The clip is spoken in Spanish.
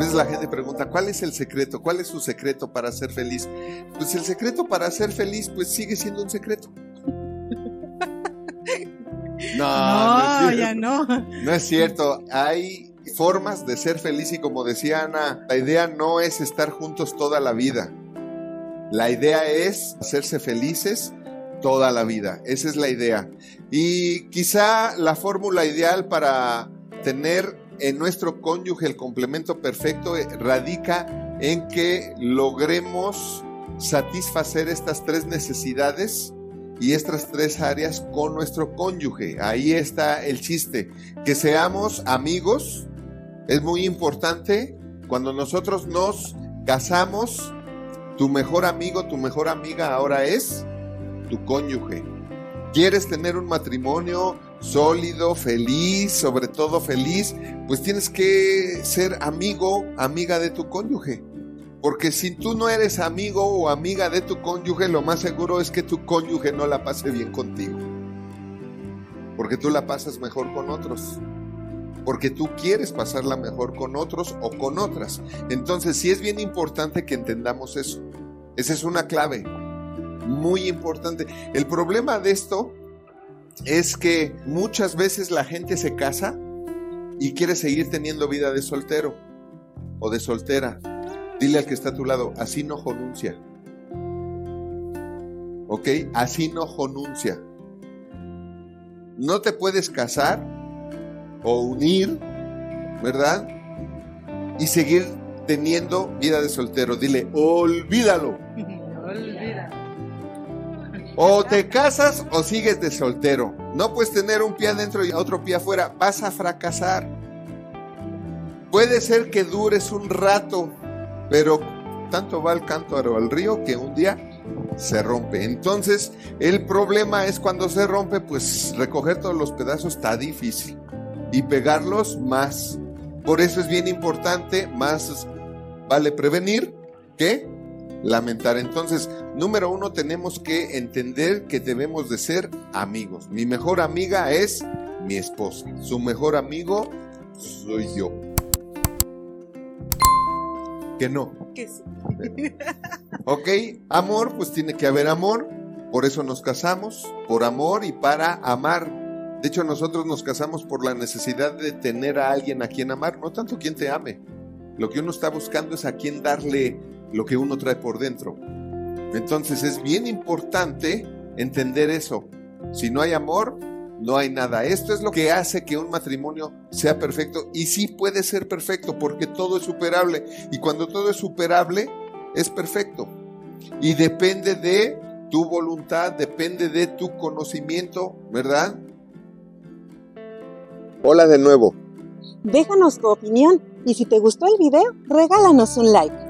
veces la gente pregunta, ¿cuál es el secreto? ¿Cuál es su secreto para ser feliz? Pues el secreto para ser feliz, pues sigue siendo un secreto. No, no, ya no. No es cierto. Hay formas de ser feliz y como decía Ana, la idea no es estar juntos toda la vida. La idea es hacerse felices toda la vida. Esa es la idea. Y quizá la fórmula ideal para tener en nuestro cónyuge el complemento perfecto eh, radica en que logremos satisfacer estas tres necesidades y estas tres áreas con nuestro cónyuge. Ahí está el chiste. Que seamos amigos es muy importante. Cuando nosotros nos casamos, tu mejor amigo, tu mejor amiga ahora es tu cónyuge. ¿Quieres tener un matrimonio sólido, feliz, sobre todo feliz? Pues tienes que ser amigo, amiga de tu cónyuge. Porque si tú no eres amigo o amiga de tu cónyuge, lo más seguro es que tu cónyuge no la pase bien contigo. Porque tú la pasas mejor con otros. Porque tú quieres pasarla mejor con otros o con otras. Entonces sí es bien importante que entendamos eso. Esa es una clave muy importante. El problema de esto es que muchas veces la gente se casa y quiere seguir teniendo vida de soltero o de soltera Dile al que está a tu lado, así no jonuncia. ¿Ok? Así no jonuncia. No te puedes casar o unir, ¿verdad? Y seguir teniendo vida de soltero. Dile, olvídalo. O te casas o sigues de soltero. No puedes tener un pie adentro y otro pie afuera. Vas a fracasar. Puede ser que dures un rato, pero tanto va el cántaro al río que un día se rompe. Entonces, el problema es cuando se rompe, pues recoger todos los pedazos está difícil y pegarlos más. Por eso es bien importante, más vale prevenir que lamentar. Entonces, número uno, tenemos que entender que debemos de ser amigos. Mi mejor amiga es mi esposa. Su mejor amigo soy yo que no. Que sí. ok, amor, pues tiene que haber amor. Por eso nos casamos, por amor y para amar. De hecho, nosotros nos casamos por la necesidad de tener a alguien a quien amar, no tanto quien te ame. Lo que uno está buscando es a quien darle lo que uno trae por dentro. Entonces es bien importante entender eso. Si no hay amor, no hay nada. Esto es lo que hace que un matrimonio sea perfecto y sí puede ser perfecto porque todo es superable y cuando todo es superable es perfecto y depende de tu voluntad, depende de tu conocimiento, ¿verdad? Hola de nuevo. Déjanos tu opinión y si te gustó el video, regálanos un like.